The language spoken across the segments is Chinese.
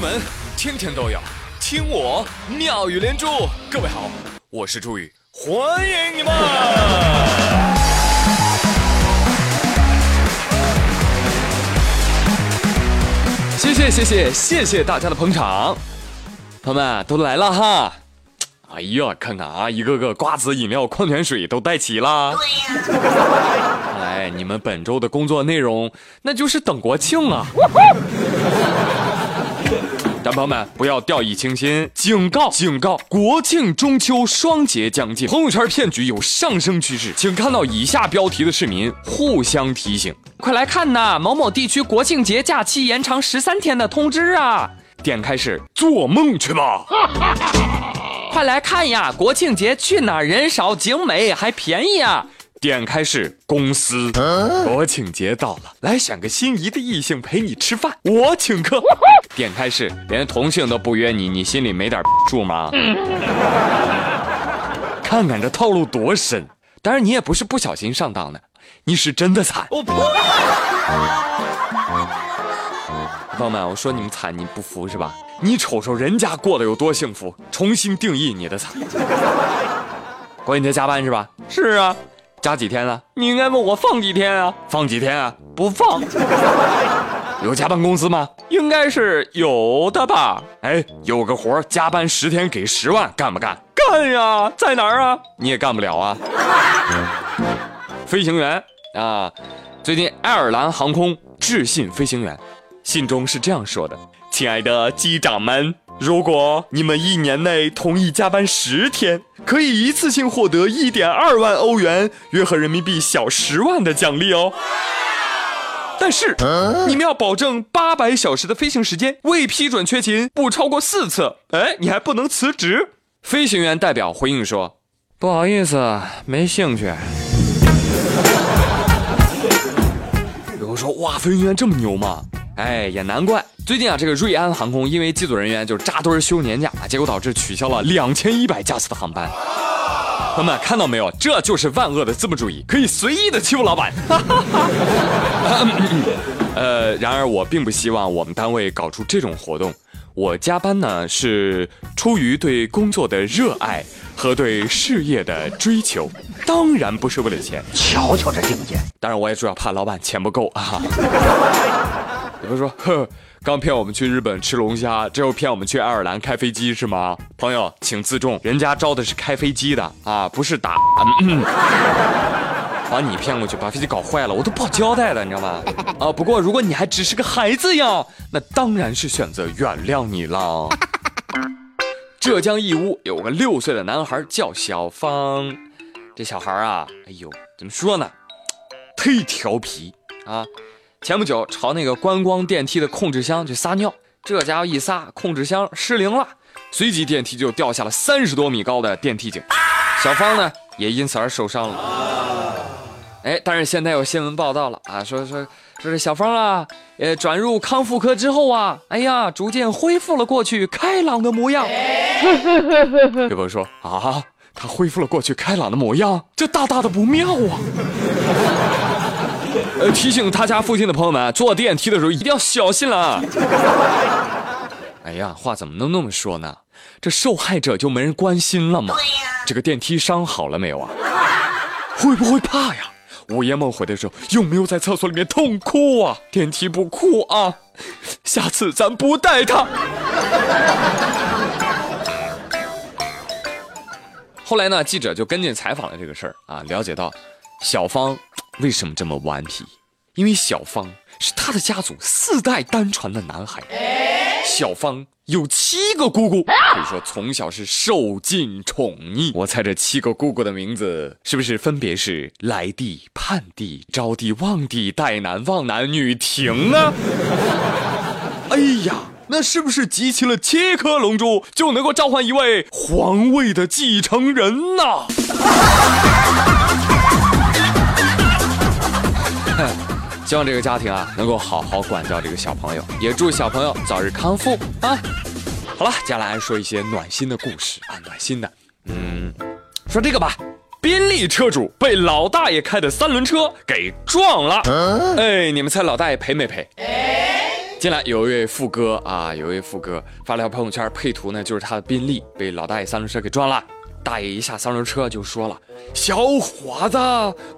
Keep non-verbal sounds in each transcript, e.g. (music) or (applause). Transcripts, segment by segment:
门天天都有听我妙语连珠。各位好，我是朱宇，欢迎你们！谢谢谢谢谢谢大家的捧场，朋友们都来了哈。哎呀，看看啊，一个个瓜子、饮料、矿泉水都带齐了。对呀。看来你们本周的工作内容，那就是等国庆啊。但朋友们不要掉以轻心，警告警告！国庆中秋双节将近，朋友圈骗局有上升趋势，请看到以下标题的市民互相提醒：快来看呐，某某地区国庆节假期延长十三天的通知啊！点开是做梦去吧！(laughs) 快来看呀，国庆节去哪儿人少景美还便宜啊！点开是公司，国庆节到了，来选个心仪的异性陪你吃饭，我请客。点开是连同性都不约你，你心里没点数吗？看看这套路多深，当然你也不是不小心上当的，你是真的惨。朋友们，我说你们惨，你不服是吧？你瞅瞅人家过得有多幸福，重新定义你的惨。国庆节加班是吧？是啊。加几天了？你应该问我放几天啊？放几天啊？不放。(laughs) 有加班工资吗？应该是有的吧。哎，有个活加班十天给十万，干不干？干呀！在哪儿啊？你也干不了啊。飞行员啊，最近爱尔兰航空致信飞行员，信中是这样说的：“亲爱的机长们。”如果你们一年内同意加班十天，可以一次性获得一点二万欧元，约合人民币小十万的奖励哦。但是你们要保证八百小时的飞行时间，未批准缺勤不超过四次。哎，你还不能辞职。飞行员代表回应说：“不好意思，没兴趣。”有人说：“哇，飞行员这么牛吗？”哎，也难怪。最近啊，这个瑞安航空因为机组人员就是扎堆休年假，结果导致取消了两千一百架次的航班。朋友们看到没有？这就是万恶的资本主义，可以随意的欺负老板。(laughs) 呃，然而我并不希望我们单位搞出这种活动。我加班呢是出于对工作的热爱和对事业的追求，当然不是为了钱。瞧瞧这境界！当然我也主要怕老板钱不够啊。有人说，(laughs) 呵。刚骗我们去日本吃龙虾，这又骗我们去爱尔兰开飞机是吗？朋友，请自重，人家招的是开飞机的啊，不是打。(laughs) 把你骗过去，把飞机搞坏了，我都不好交代的，你知道吗？啊，不过如果你还只是个孩子呀，那当然是选择原谅你了。浙江义乌有个六岁的男孩叫小芳，这小孩啊，哎呦，怎么说呢，忒调皮啊。前不久朝那个观光电梯的控制箱去撒尿，这家伙一撒，控制箱失灵了，随即电梯就掉下了三十多米高的电梯井，小芳呢也因此而受伤了。哎，但是现在有新闻报道了啊，说说说是小芳啊，呃，转入康复科之后啊，哎呀，逐渐恢复了过去开朗的模样。有朋友说啊，他恢复了过去开朗的模样，这大大的不妙啊。呃，提醒他家附近的朋友们，坐电梯的时候一定要小心了。(laughs) 哎呀，话怎么能那么说呢？这受害者就没人关心了吗？这个电梯伤好了没有啊？会不会怕呀？午夜梦回的时候有没有在厕所里面痛哭啊？电梯不哭啊？下次咱不带他。后来呢，记者就跟进采访了这个事儿啊，了解到小芳。为什么这么顽皮？因为小芳是他的家族四代单传的男孩。小芳有七个姑姑，可以说从小是受尽宠溺。我猜这七个姑姑的名字是不是分别是来帝、盼帝、招帝、望帝、代南、望男、女婷呢？哎呀，那是不是集齐了七颗龙珠就能够召唤一位皇位的继承人呢？希望这个家庭啊能够好好管教这个小朋友，也祝小朋友早日康复啊！好了，接下来说一些暖心的故事啊，暖心的。嗯，说这个吧，宾利车主被老大爷开的三轮车给撞了。哎，你们猜老大爷赔没赔？进来有一位富哥啊，有一位富哥发了条朋友圈，配图呢就是他的宾利被老大爷三轮车给撞了。大爷一下三轮车就说了：“小伙子，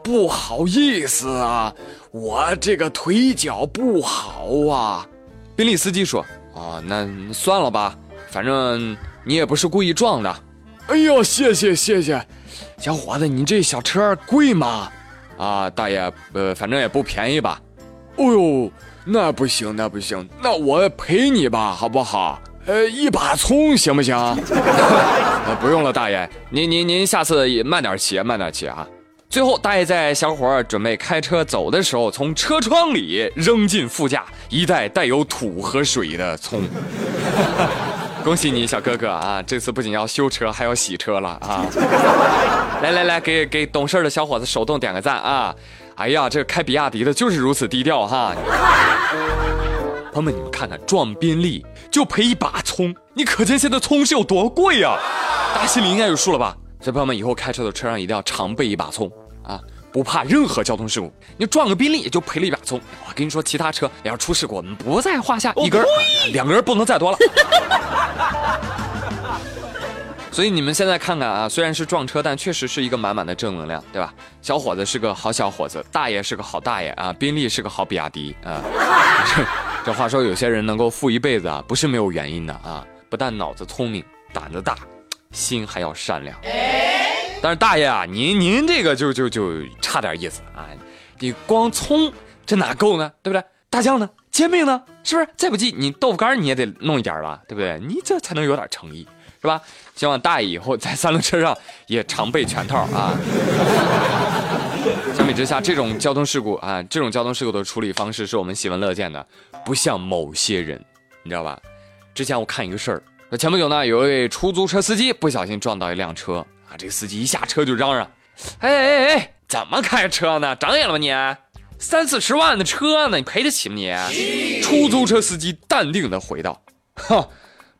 不好意思啊，我这个腿脚不好啊。”宾利司机说：“啊，那算了吧，反正你也不是故意撞的。”哎呦，谢谢谢谢，小伙子，你这小车贵吗？啊，大爷，呃，反正也不便宜吧。哦呦，那不行，那不行，那我陪你吧，好不好？呃，一把葱行不行？(laughs) 呃，不用了，大爷，您您您下次也慢点骑，慢点骑啊。最后，大爷在小伙准备开车走的时候，从车窗里扔进副驾一袋带有土和水的葱。(laughs) 恭喜你，小哥哥啊！这次不仅要修车，还要洗车了啊！来来来，给给懂事的小伙子手动点个赞啊！哎呀，这开比亚迪的就是如此低调哈。朋友们，你们看看，撞宾利就赔一把葱，你可见现在葱是有多贵呀？大家心里应该有数了吧？所以朋友们，以后开车的车上一定要常备一把葱啊，不怕任何交通事故。你撞个宾利也就赔了一把葱，我跟你说，其他车要是出事故，我们不在话下，一根两根不能再多了。(laughs) 所以你们现在看看啊，虽然是撞车，但确实是一个满满的正能量，对吧？小伙子是个好小伙子，大爷是个好大爷啊，宾利是个好比亚迪啊。(laughs) 这话说，有些人能够富一辈子啊，不是没有原因的啊。不但脑子聪明，胆子大，心还要善良。但是大爷啊，您您这个就就就差点意思啊！你光葱这哪够呢？对不对？大酱呢？煎饼呢？是不是？再不济你豆腐干你也得弄一点吧？对不对？你这才能有点诚意。是吧？希望大爷以后在三轮车上也常备全套啊。(laughs) 相比之下，这种交通事故啊，这种交通事故的处理方式是我们喜闻乐见的，不像某些人，你知道吧？之前我看一个事儿，那前不久呢，有一位出租车司机不小心撞到一辆车啊，这个司机一下车就嚷嚷：“哎哎哎，怎么开车呢？长眼了吗你？三四十万的车呢，你赔得起吗你？”出租车司机淡定的回道：“哈，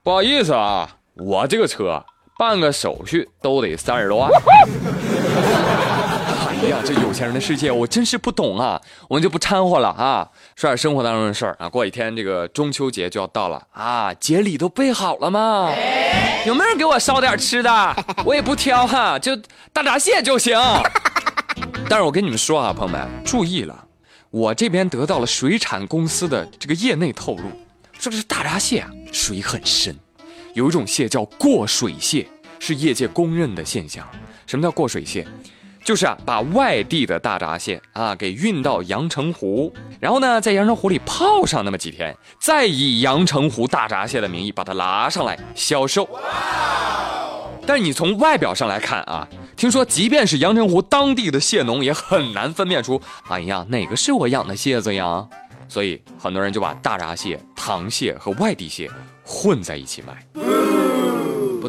不好意思啊。”我这个车办个手续都得三十多万。哎呀，这有钱人的世界我真是不懂啊！我们就不掺和了啊，说点生活当中的事儿啊。过几天这个中秋节就要到了啊，节礼都备好了吗？有没有人给我烧点吃的？我也不挑哈，就大闸蟹就行。但是我跟你们说啊，朋友们注意了，我这边得到了水产公司的这个业内透露，说这大闸蟹啊水很深。有一种蟹叫过水蟹，是业界公认的现象。什么叫过水蟹？就是啊，把外地的大闸蟹啊给运到阳澄湖，然后呢，在阳澄湖里泡上那么几天，再以阳澄湖大闸蟹的名义把它拉上来销售。但你从外表上来看啊，听说即便是阳澄湖当地的蟹农也很难分辨出，哎呀，哪个是我养的蟹子呀？所以很多人就把大闸蟹、塘蟹和外地蟹混在一起卖，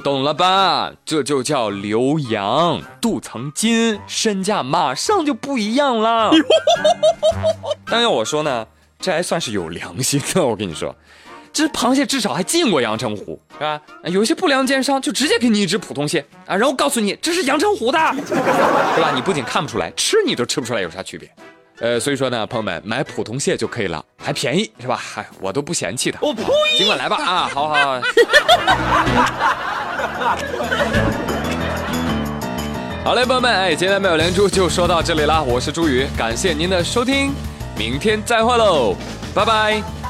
懂了吧？这就叫留洋，镀层金，身价马上就不一样了。(laughs) 但要我说呢，这还算是有良心的。我跟你说，这螃蟹至少还进过阳澄湖，是吧？有一些不良奸商就直接给你一只普通蟹啊，然后告诉你这是阳澄湖的，是吧？你不仅看不出来，吃你都吃不出来有啥区别。呃，所以说呢，朋友们买普通蟹就可以了，还便宜是吧？嗨，我都不嫌弃的。我呸！尽管来吧啊，好好。(laughs) (laughs) 好嘞，朋友们，哎，今天没有连珠就说到这里啦，我是朱宇，感谢您的收听，明天再会喽，拜拜。